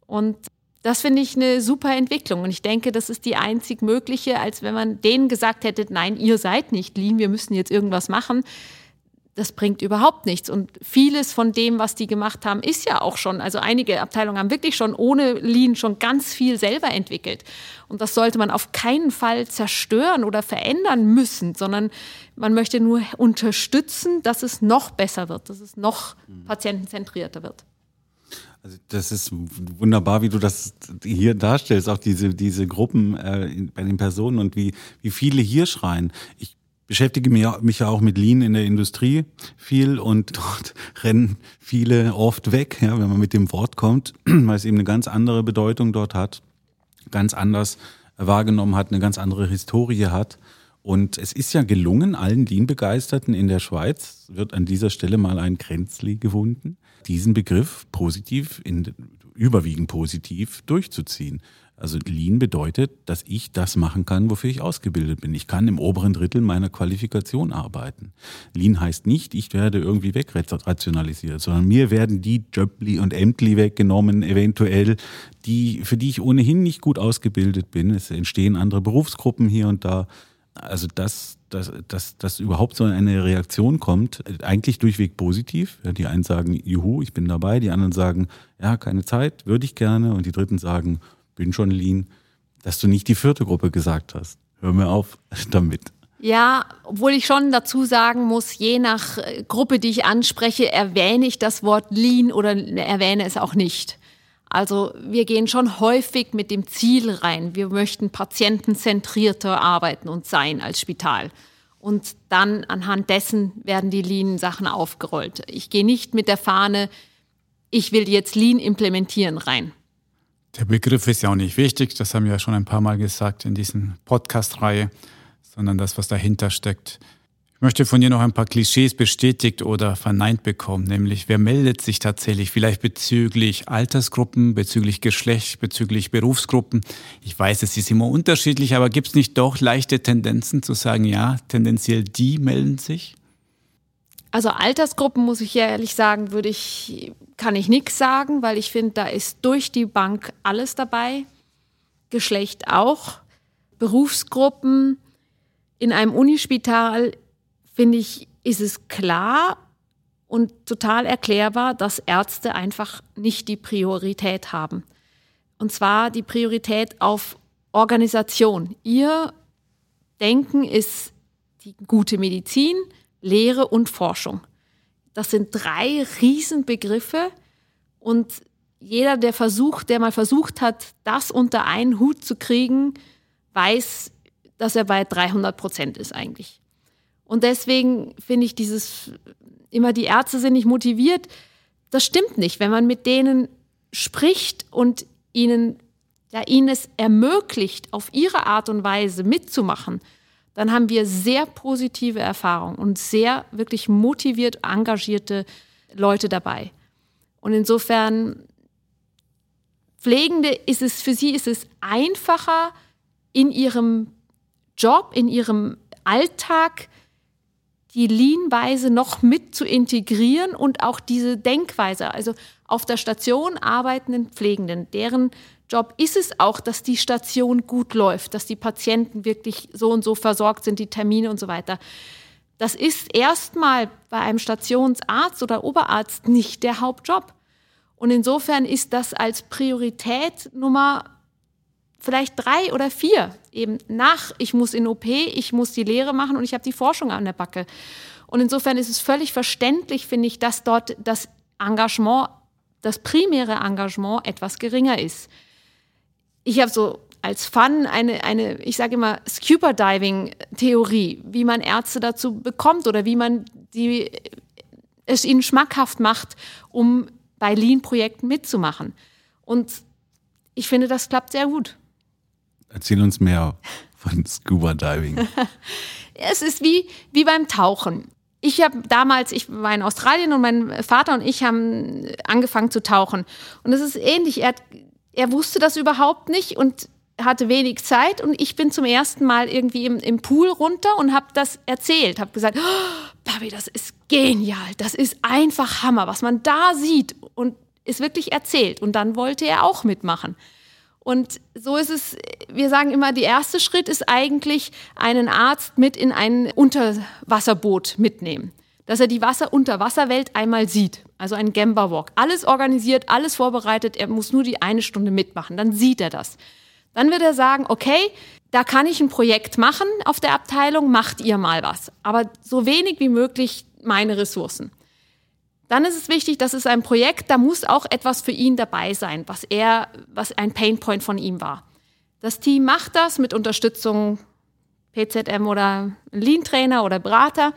Und das finde ich eine super Entwicklung. Und ich denke, das ist die einzig mögliche, als wenn man denen gesagt hätte, nein, ihr seid nicht lean, wir müssen jetzt irgendwas machen das bringt überhaupt nichts. Und vieles von dem, was die gemacht haben, ist ja auch schon, also einige Abteilungen haben wirklich schon ohne Lean schon ganz viel selber entwickelt. Und das sollte man auf keinen Fall zerstören oder verändern müssen, sondern man möchte nur unterstützen, dass es noch besser wird, dass es noch patientenzentrierter wird. Also das ist wunderbar, wie du das hier darstellst, auch diese, diese Gruppen äh, bei den Personen und wie, wie viele hier schreien. Ich beschäftige mich ja auch mit Lean in der Industrie viel und dort rennen viele oft weg, ja, wenn man mit dem Wort kommt, weil es eben eine ganz andere Bedeutung dort hat, ganz anders wahrgenommen hat, eine ganz andere Historie hat. Und es ist ja gelungen, allen Lean-Begeisterten in der Schweiz, wird an dieser Stelle mal ein Kränzli gewunden, diesen Begriff positiv, in, überwiegend positiv durchzuziehen. Also Lean bedeutet, dass ich das machen kann, wofür ich ausgebildet bin. Ich kann im oberen Drittel meiner Qualifikation arbeiten. Lean heißt nicht, ich werde irgendwie wegrationalisiert, sondern mir werden die Jöbli und Ämtli weggenommen, eventuell, die, für die ich ohnehin nicht gut ausgebildet bin. Es entstehen andere Berufsgruppen hier und da. Also dass, dass, dass, dass überhaupt so eine Reaktion kommt, eigentlich durchweg positiv. Die einen sagen, juhu, ich bin dabei, die anderen sagen, ja, keine Zeit, würde ich gerne. Und die dritten sagen, bin schon lean, dass du nicht die vierte Gruppe gesagt hast. Hör mir auf damit. Ja, obwohl ich schon dazu sagen muss, je nach äh, Gruppe, die ich anspreche, erwähne ich das Wort lean oder erwähne es auch nicht. Also wir gehen schon häufig mit dem Ziel rein, wir möchten patientenzentrierter arbeiten und sein als Spital. Und dann anhand dessen werden die Lean-Sachen aufgerollt. Ich gehe nicht mit der Fahne, ich will jetzt Lean implementieren rein. Der Begriff ist ja auch nicht wichtig, das haben wir ja schon ein paar Mal gesagt in diesen Podcast-Reihe, sondern das, was dahinter steckt. Ich möchte von dir noch ein paar Klischees bestätigt oder verneint bekommen, nämlich wer meldet sich tatsächlich vielleicht bezüglich Altersgruppen, bezüglich Geschlecht, bezüglich Berufsgruppen. Ich weiß, es ist immer unterschiedlich, aber gibt es nicht doch leichte Tendenzen zu sagen, ja, tendenziell die melden sich? Also Altersgruppen, muss ich ehrlich sagen, würde ich, kann ich nichts sagen, weil ich finde, da ist durch die Bank alles dabei. Geschlecht auch. Berufsgruppen. In einem Unispital, finde ich, ist es klar und total erklärbar, dass Ärzte einfach nicht die Priorität haben. Und zwar die Priorität auf Organisation. Ihr Denken ist die gute Medizin, Lehre und Forschung. Das sind drei Riesenbegriffe und jeder, der versucht, der mal versucht hat, das unter einen Hut zu kriegen, weiß, dass er bei 300 Prozent ist eigentlich. Und deswegen finde ich dieses, immer die Ärzte sind nicht motiviert, das stimmt nicht. Wenn man mit denen spricht und ihnen, ja, ihnen es ermöglicht, auf ihre Art und Weise mitzumachen, dann haben wir sehr positive Erfahrungen und sehr wirklich motiviert, engagierte Leute dabei. Und insofern, Pflegende ist es, für sie ist es einfacher, in ihrem Job, in ihrem Alltag die Lean-Weise noch mit zu integrieren und auch diese Denkweise, also auf der Station arbeitenden Pflegenden, deren Job ist es auch, dass die Station gut läuft, dass die Patienten wirklich so und so versorgt sind, die Termine und so weiter. Das ist erstmal bei einem Stationsarzt oder Oberarzt nicht der Hauptjob. Und insofern ist das als Priorität Nummer vielleicht drei oder vier eben nach, ich muss in OP, ich muss die Lehre machen und ich habe die Forschung an der Backe. Und insofern ist es völlig verständlich, finde ich, dass dort das Engagement, das primäre Engagement etwas geringer ist. Ich habe so als Fun eine, eine ich sage immer, Scuba-Diving-Theorie, wie man Ärzte dazu bekommt oder wie man die, es ihnen schmackhaft macht, um bei Lean-Projekten mitzumachen. Und ich finde, das klappt sehr gut. Erzähl uns mehr von Scuba Diving. es ist wie, wie beim Tauchen. Ich habe damals, ich war in Australien und mein Vater und ich haben angefangen zu tauchen. Und es ist ähnlich. Er, er wusste das überhaupt nicht und hatte wenig Zeit und ich bin zum ersten Mal irgendwie im, im Pool runter und habe das erzählt, habe gesagt, oh, Papi, das ist genial, das ist einfach Hammer, was man da sieht und ist wirklich erzählt. Und dann wollte er auch mitmachen. Und so ist es, wir sagen immer, der erste Schritt ist eigentlich, einen Arzt mit in ein Unterwasserboot mitnehmen. Dass er die Wasser Unterwasserwelt einmal sieht. Also ein Gamba Walk. Alles organisiert, alles vorbereitet. Er muss nur die eine Stunde mitmachen. Dann sieht er das. Dann wird er sagen, okay, da kann ich ein Projekt machen auf der Abteilung, macht ihr mal was. Aber so wenig wie möglich meine Ressourcen. Dann ist es wichtig, dass es ein Projekt, da muss auch etwas für ihn dabei sein, was er, was ein Painpoint von ihm war. Das Team macht das mit Unterstützung PZM oder Lean-Trainer oder Berater.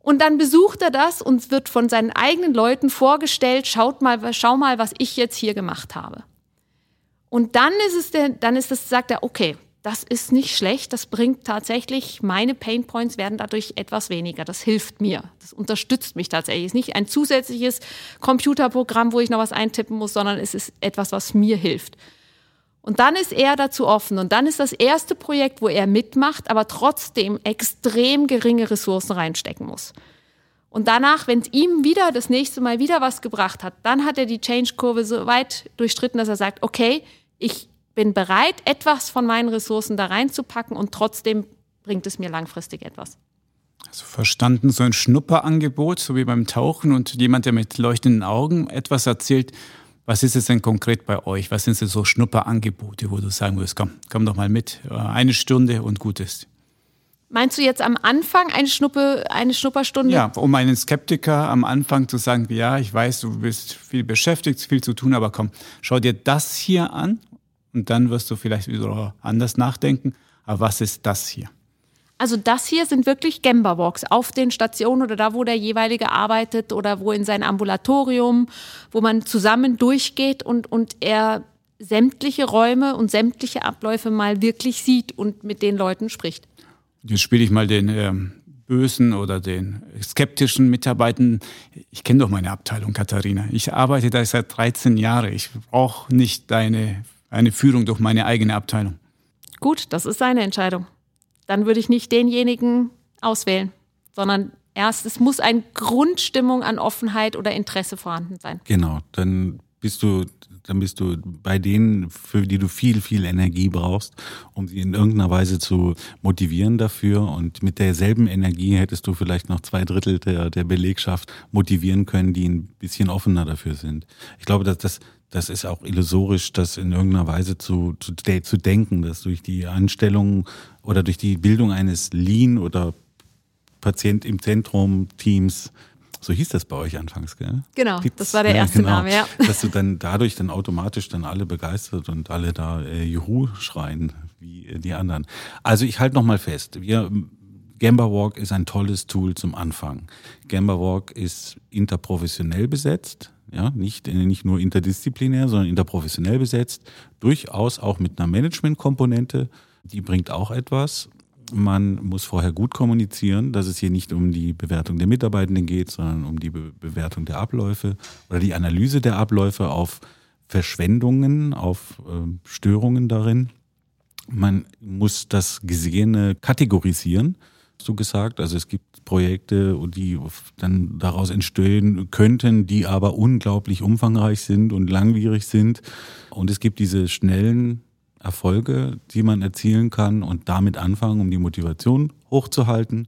Und dann besucht er das und wird von seinen eigenen Leuten vorgestellt, schaut mal, schau mal, was ich jetzt hier gemacht habe. Und dann ist es der, dann ist es, sagt er, okay, das ist nicht schlecht, das bringt tatsächlich, meine Painpoints werden dadurch etwas weniger. Das hilft mir, das unterstützt mich tatsächlich. Es ist nicht ein zusätzliches Computerprogramm, wo ich noch was eintippen muss, sondern es ist etwas, was mir hilft. Und dann ist er dazu offen und dann ist das erste Projekt, wo er mitmacht, aber trotzdem extrem geringe Ressourcen reinstecken muss. Und danach, wenn es ihm wieder das nächste Mal wieder was gebracht hat, dann hat er die Change-Kurve so weit durchstritten, dass er sagt, okay, ich bin bereit, etwas von meinen Ressourcen da reinzupacken und trotzdem bringt es mir langfristig etwas. Also verstanden, so ein Schnupperangebot, so wie beim Tauchen und jemand, der mit leuchtenden Augen etwas erzählt. Was ist es denn konkret bei euch? Was sind denn so Schnupperangebote, wo du sagen würdest, komm, komm doch mal mit, äh, eine Stunde und gut ist? Meinst du jetzt am Anfang eine, Schnuppe, eine Schnupperstunde? Ja, um einen Skeptiker am Anfang zu sagen, ja, ich weiß, du bist viel beschäftigt, viel zu tun, aber komm, schau dir das hier an und dann wirst du vielleicht wieder anders nachdenken. Aber was ist das hier? Also das hier sind wirklich Gemba-Walks auf den Stationen oder da, wo der jeweilige arbeitet oder wo in sein Ambulatorium, wo man zusammen durchgeht und, und er sämtliche Räume und sämtliche Abläufe mal wirklich sieht und mit den Leuten spricht. Jetzt spiele ich mal den ähm, bösen oder den skeptischen Mitarbeitern. Ich kenne doch meine Abteilung, Katharina. Ich arbeite da seit 13 Jahren. Ich brauche nicht deine eine Führung durch meine eigene Abteilung. Gut, das ist seine Entscheidung. Dann würde ich nicht denjenigen auswählen, sondern erst, es muss eine Grundstimmung an Offenheit oder Interesse vorhanden sein. Genau, dann bist du, dann bist du bei denen, für die du viel, viel Energie brauchst, um sie in irgendeiner Weise zu motivieren dafür. Und mit derselben Energie hättest du vielleicht noch zwei Drittel der, der Belegschaft motivieren können, die ein bisschen offener dafür sind. Ich glaube, dass das, das ist auch illusorisch, das in irgendeiner Weise zu, zu, zu denken, dass durch die Anstellung oder durch die Bildung eines Lean oder Patient im Zentrum, Teams. So hieß das bei euch anfangs, gell? Genau, Gibt's? das war der erste ja, genau. Name, ja. Dass du dann dadurch dann automatisch dann alle begeistert und alle da äh, Juhu schreien, wie äh, die anderen. Also ich halte nochmal fest, wir Gamba Walk ist ein tolles Tool zum Anfang. Gamba Walk ist interprofessionell besetzt, ja, nicht, nicht nur interdisziplinär, sondern interprofessionell besetzt, durchaus auch mit einer Management-Komponente, die bringt auch etwas. Man muss vorher gut kommunizieren, dass es hier nicht um die Bewertung der Mitarbeitenden geht, sondern um die Be Bewertung der Abläufe oder die Analyse der Abläufe auf Verschwendungen, auf äh, Störungen darin. Man muss das Gesehene kategorisieren so gesagt. Also es gibt Projekte, die dann daraus entstehen könnten, die aber unglaublich umfangreich sind und langwierig sind. Und es gibt diese schnellen Erfolge, die man erzielen kann und damit anfangen, um die Motivation hochzuhalten.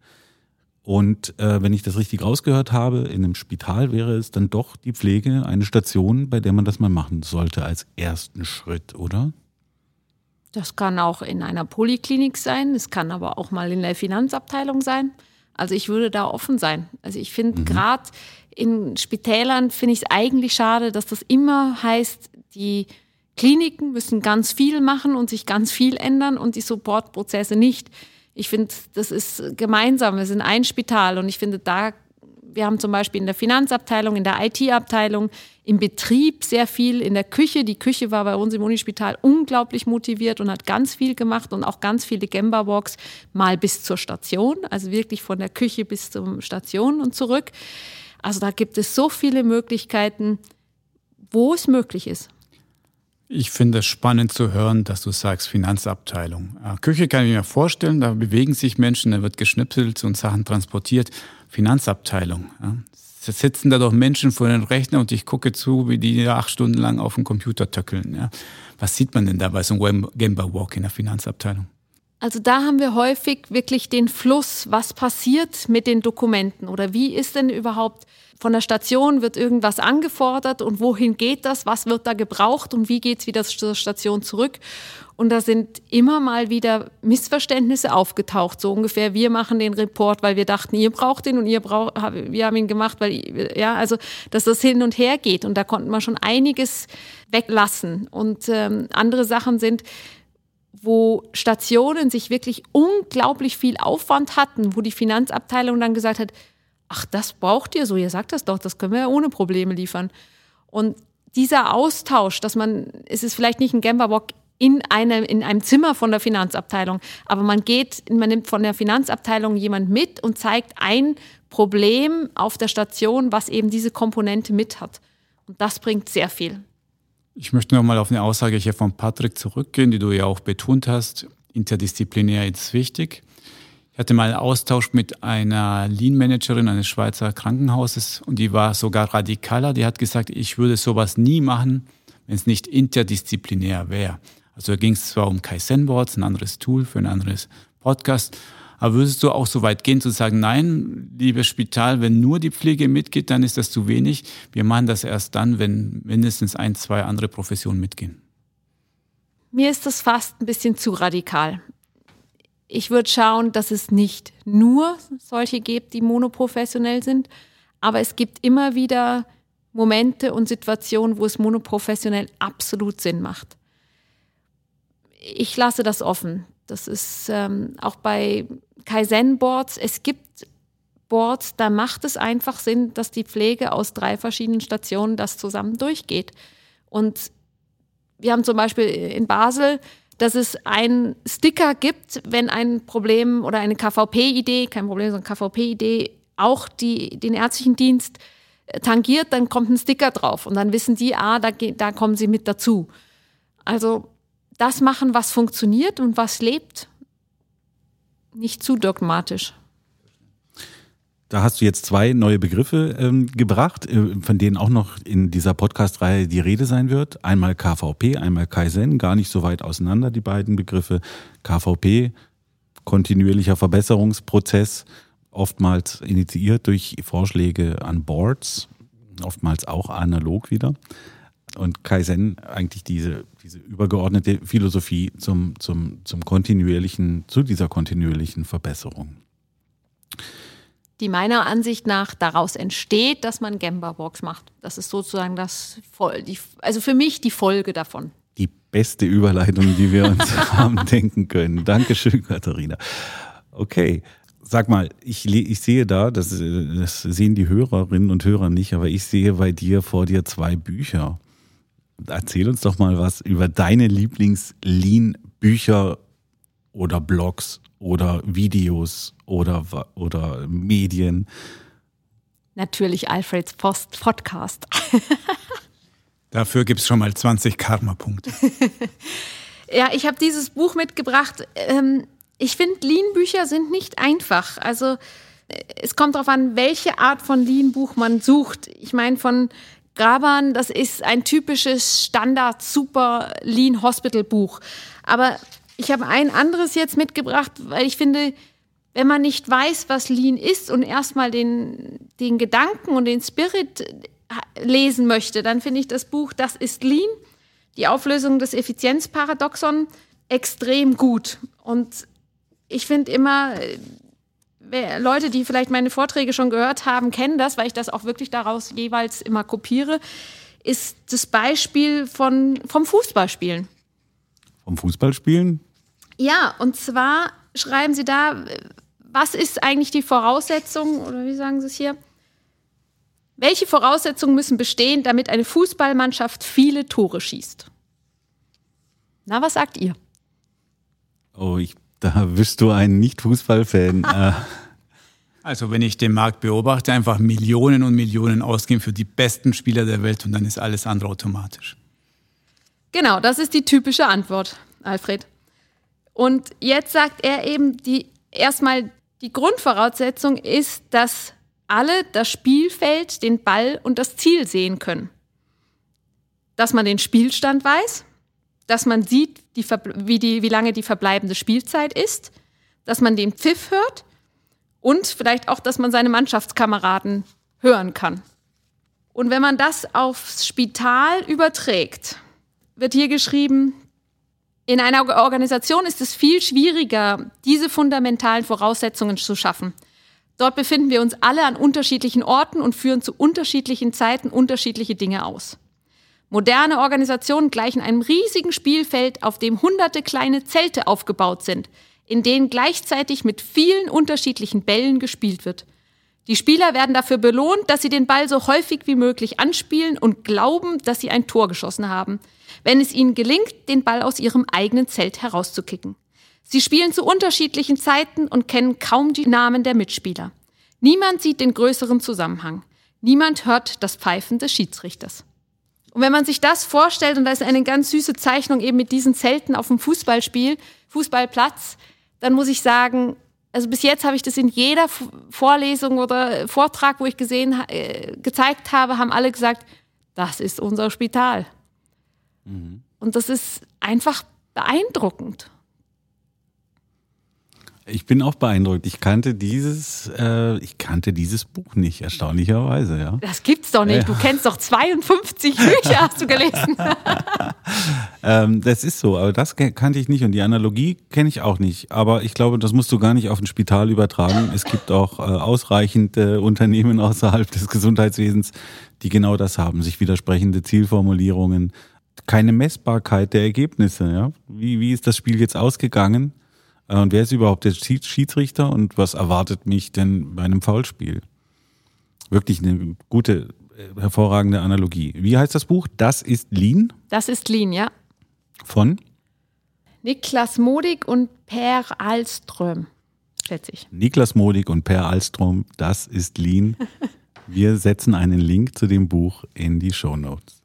Und äh, wenn ich das richtig rausgehört habe, in einem Spital wäre es dann doch die Pflege, eine Station, bei der man das mal machen sollte als ersten Schritt, oder? Das kann auch in einer Poliklinik sein, es kann aber auch mal in der Finanzabteilung sein. Also ich würde da offen sein. Also ich finde mhm. gerade in Spitälern finde ich es eigentlich schade, dass das immer heißt, die Kliniken müssen ganz viel machen und sich ganz viel ändern und die Supportprozesse nicht. Ich finde, das ist gemeinsam. Wir sind ein Spital und ich finde, da wir haben zum Beispiel in der Finanzabteilung, in der IT-Abteilung, im Betrieb sehr viel, in der Küche. Die Küche war bei uns im Unispital unglaublich motiviert und hat ganz viel gemacht und auch ganz viele Gemba-Walks mal bis zur Station, also wirklich von der Küche bis zur Station und zurück. Also da gibt es so viele Möglichkeiten, wo es möglich ist. Ich finde es spannend zu hören, dass du sagst Finanzabteilung. Küche kann ich mir vorstellen, da bewegen sich Menschen, da wird geschnipselt und Sachen transportiert. Finanzabteilung. Ja. Da sitzen da doch Menschen vor den Rechner und ich gucke zu, wie die da acht Stunden lang auf dem Computer töckeln. Ja. Was sieht man denn da bei so einem Gamber Walk in der Finanzabteilung? Also da haben wir häufig wirklich den Fluss, was passiert mit den Dokumenten oder wie ist denn überhaupt von der Station wird irgendwas angefordert und wohin geht das, was wird da gebraucht und wie geht es wieder zur Station zurück. Und da sind immer mal wieder Missverständnisse aufgetaucht, so ungefähr, wir machen den Report, weil wir dachten, ihr braucht ihn und ihr braucht, wir haben ihn gemacht, weil, ja, also, dass das hin und her geht. Und da konnten wir schon einiges weglassen. Und ähm, andere Sachen sind, wo Stationen sich wirklich unglaublich viel Aufwand hatten, wo die Finanzabteilung dann gesagt hat, ach, das braucht ihr so, ihr sagt das doch, das können wir ja ohne Probleme liefern. Und dieser Austausch, dass man, es ist vielleicht nicht ein Gemberbock in einem, in einem Zimmer von der Finanzabteilung. Aber man geht, man nimmt von der Finanzabteilung jemand mit und zeigt ein Problem auf der Station, was eben diese Komponente mit hat. Und das bringt sehr viel. Ich möchte nochmal auf eine Aussage hier von Patrick zurückgehen, die du ja auch betont hast. Interdisziplinär ist wichtig. Ich hatte mal einen Austausch mit einer Lean-Managerin eines Schweizer Krankenhauses und die war sogar radikaler. Die hat gesagt, ich würde sowas nie machen, wenn es nicht interdisziplinär wäre. Also da ging es zwar um Kaizen-Boards, ein anderes Tool für ein anderes Podcast, aber würdest du auch so weit gehen zu sagen, nein, liebes Spital, wenn nur die Pflege mitgeht, dann ist das zu wenig. Wir machen das erst dann, wenn mindestens ein, zwei andere Professionen mitgehen. Mir ist das fast ein bisschen zu radikal. Ich würde schauen, dass es nicht nur solche gibt, die monoprofessionell sind, aber es gibt immer wieder Momente und Situationen, wo es monoprofessionell absolut Sinn macht ich lasse das offen. Das ist ähm, auch bei Kaizen-Boards. Es gibt Boards, da macht es einfach Sinn, dass die Pflege aus drei verschiedenen Stationen das zusammen durchgeht. Und wir haben zum Beispiel in Basel, dass es einen Sticker gibt, wenn ein Problem oder eine KVP-Idee, kein Problem, sondern KVP-Idee, auch die, den ärztlichen Dienst äh, tangiert, dann kommt ein Sticker drauf und dann wissen die, ah, da, da kommen sie mit dazu. Also das machen, was funktioniert und was lebt. Nicht zu dogmatisch. Da hast du jetzt zwei neue Begriffe ähm, gebracht, äh, von denen auch noch in dieser Podcast-Reihe die Rede sein wird. Einmal KVP, einmal Kaizen, gar nicht so weit auseinander, die beiden Begriffe. KVP, kontinuierlicher Verbesserungsprozess, oftmals initiiert durch Vorschläge an Boards, oftmals auch analog wieder und Kaizen eigentlich diese, diese übergeordnete Philosophie zum, zum, zum kontinuierlichen, zu dieser kontinuierlichen Verbesserung. die meiner Ansicht nach daraus entsteht, dass man Walks macht. Das ist sozusagen das, also für mich die Folge davon. Die beste Überleitung, die wir uns haben denken können. Dankeschön, Katharina. Okay. Sag mal, ich, ich sehe da, das, das sehen die Hörerinnen und Hörer nicht, aber ich sehe bei dir vor dir zwei Bücher. Erzähl uns doch mal was über deine Lieblings-Lean-Bücher oder Blogs oder Videos oder, oder Medien. Natürlich Alfreds Post Podcast. Dafür gibt es schon mal 20 Karma-Punkte. ja, ich habe dieses Buch mitgebracht. Ähm, ich finde, Lean-Bücher sind nicht einfach. Also äh, es kommt darauf an, welche Art von Lean-Buch man sucht. Ich meine, von Graban, das ist ein typisches Standard super Lean Hospital Buch. Aber ich habe ein anderes jetzt mitgebracht, weil ich finde, wenn man nicht weiß, was Lean ist und erstmal den, den Gedanken und den Spirit lesen möchte, dann finde ich das Buch Das ist Lean, die Auflösung des Effizienzparadoxon, extrem gut. Und ich finde immer, Leute, die vielleicht meine Vorträge schon gehört haben, kennen das, weil ich das auch wirklich daraus jeweils immer kopiere, ist das Beispiel von, vom Fußballspielen. Vom Fußballspielen? Ja, und zwar schreiben Sie da, was ist eigentlich die Voraussetzung, oder wie sagen Sie es hier? Welche Voraussetzungen müssen bestehen, damit eine Fußballmannschaft viele Tore schießt? Na, was sagt ihr? Oh, ich da bist du ein Nicht-Fußball-Fan. Also wenn ich den Markt beobachte, einfach Millionen und Millionen ausgeben für die besten Spieler der Welt und dann ist alles andere automatisch. Genau, das ist die typische Antwort, Alfred. Und jetzt sagt er eben, die erstmal die Grundvoraussetzung ist, dass alle das Spielfeld, den Ball und das Ziel sehen können. Dass man den Spielstand weiß, dass man sieht, die, wie, die, wie lange die verbleibende Spielzeit ist, dass man den Pfiff hört und vielleicht auch, dass man seine Mannschaftskameraden hören kann. Und wenn man das aufs Spital überträgt, wird hier geschrieben, in einer Organisation ist es viel schwieriger, diese fundamentalen Voraussetzungen zu schaffen. Dort befinden wir uns alle an unterschiedlichen Orten und führen zu unterschiedlichen Zeiten unterschiedliche Dinge aus. Moderne Organisationen gleichen einem riesigen Spielfeld, auf dem hunderte kleine Zelte aufgebaut sind, in denen gleichzeitig mit vielen unterschiedlichen Bällen gespielt wird. Die Spieler werden dafür belohnt, dass sie den Ball so häufig wie möglich anspielen und glauben, dass sie ein Tor geschossen haben, wenn es ihnen gelingt, den Ball aus ihrem eigenen Zelt herauszukicken. Sie spielen zu unterschiedlichen Zeiten und kennen kaum die Namen der Mitspieler. Niemand sieht den größeren Zusammenhang. Niemand hört das Pfeifen des Schiedsrichters. Und wenn man sich das vorstellt, und da ist eine ganz süße Zeichnung eben mit diesen Zelten auf dem Fußballspiel, Fußballplatz, dann muss ich sagen, also bis jetzt habe ich das in jeder Vorlesung oder Vortrag, wo ich gesehen, äh, gezeigt habe, haben alle gesagt, das ist unser Spital. Mhm. Und das ist einfach beeindruckend. Ich bin auch beeindruckt. Ich kannte dieses, äh, ich kannte dieses Buch nicht, erstaunlicherweise, ja. Das gibt's doch nicht. Ja. Du kennst doch 52 Bücher, hast du gelesen. ähm, das ist so, aber das kannte ich nicht und die Analogie kenne ich auch nicht. Aber ich glaube, das musst du gar nicht auf ein Spital übertragen. Es gibt auch äh, ausreichend äh, Unternehmen außerhalb des Gesundheitswesens, die genau das haben, sich widersprechende Zielformulierungen, keine Messbarkeit der Ergebnisse. Ja? Wie, wie ist das Spiel jetzt ausgegangen? Äh, und wer ist überhaupt der Schiedsrichter und was erwartet mich denn bei einem Foulspiel? Wirklich eine gute, äh, hervorragende Analogie. Wie heißt das Buch? Das ist Lean? Das ist Lean, ja. Von? Niklas Modig und Per Alström, schätze ich. Niklas Modig und Per Alström, das ist Lean. Wir setzen einen Link zu dem Buch in die Show Notes.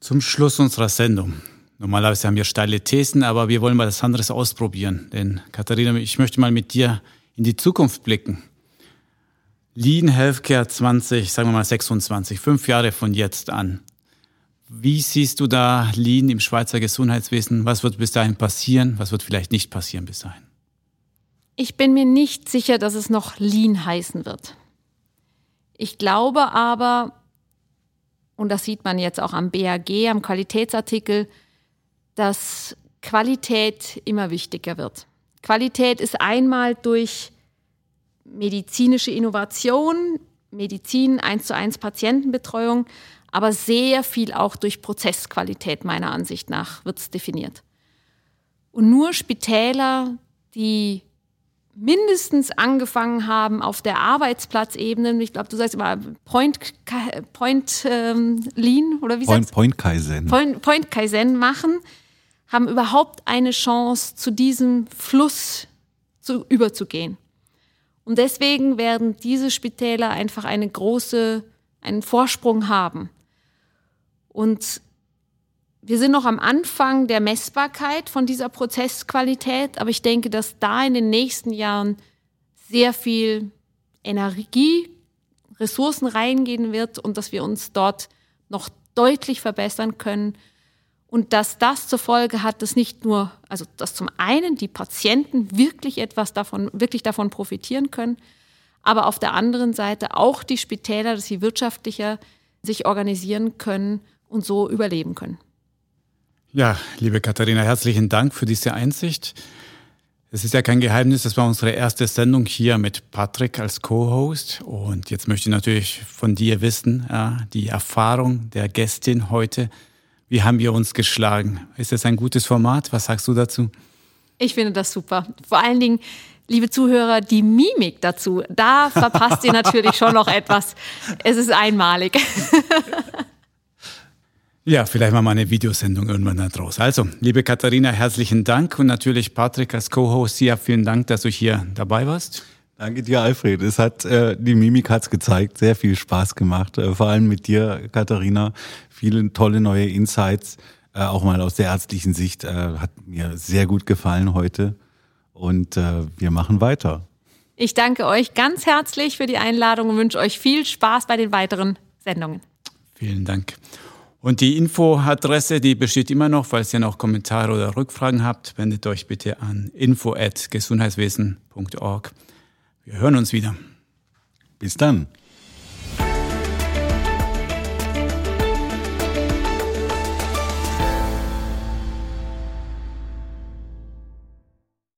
Zum Schluss unserer Sendung Normalerweise haben wir steile Thesen, aber wir wollen mal das anderes ausprobieren. Denn Katharina, ich möchte mal mit dir in die Zukunft blicken. Lean Healthcare 20, sagen wir mal 26, fünf Jahre von jetzt an. Wie siehst du da Lean im Schweizer Gesundheitswesen? Was wird bis dahin passieren? Was wird vielleicht nicht passieren bis dahin? Ich bin mir nicht sicher, dass es noch Lean heißen wird. Ich glaube aber, und das sieht man jetzt auch am BAG, am Qualitätsartikel, dass Qualität immer wichtiger wird. Qualität ist einmal durch medizinische Innovation, Medizin, eins zu eins Patientenbetreuung, aber sehr viel auch durch Prozessqualität meiner Ansicht nach wird es definiert. Und nur Spitäler, die mindestens angefangen haben auf der Arbeitsplatzebene, ich glaube, du sagst immer Point, Point ähm, Lean oder wie Point, sagst Point Kaizen. Point, Point Kaizen machen, haben überhaupt eine Chance, zu diesem Fluss zu, überzugehen. Und deswegen werden diese Spitäler einfach eine große, einen Vorsprung haben. Und wir sind noch am Anfang der Messbarkeit von dieser Prozessqualität, aber ich denke, dass da in den nächsten Jahren sehr viel Energie, Ressourcen reingehen wird und dass wir uns dort noch deutlich verbessern können und dass das zur Folge hat, dass nicht nur, also dass zum einen die Patienten wirklich etwas davon, wirklich davon profitieren können, aber auf der anderen Seite auch die Spitäler, dass sie wirtschaftlicher sich organisieren können und so überleben können. Ja, liebe Katharina, herzlichen Dank für diese Einsicht. Es ist ja kein Geheimnis, das war unsere erste Sendung hier mit Patrick als Co-Host. Und jetzt möchte ich natürlich von dir wissen, ja, die Erfahrung der Gästin heute. Wie haben wir uns geschlagen? Ist das ein gutes Format? Was sagst du dazu? Ich finde das super. Vor allen Dingen, liebe Zuhörer, die Mimik dazu. Da verpasst ihr natürlich schon noch etwas. Es ist einmalig. Ja, vielleicht machen wir eine Videosendung irgendwann da draus. Also, liebe Katharina, herzlichen Dank und natürlich Patrick als Co-Host. Ja, vielen Dank, dass du hier dabei warst. Danke dir, Alfred. Es hat äh, die Mimik hat's gezeigt, sehr viel Spaß gemacht. Äh, vor allem mit dir, Katharina, viele tolle neue Insights, äh, auch mal aus der ärztlichen Sicht. Äh, hat mir sehr gut gefallen heute und äh, wir machen weiter. Ich danke euch ganz herzlich für die Einladung und wünsche euch viel Spaß bei den weiteren Sendungen. Vielen Dank. Und die Infoadresse, die besteht immer noch. Falls ihr noch Kommentare oder Rückfragen habt, wendet euch bitte an info@gesundheitswesen.org. Wir hören uns wieder. Bis dann.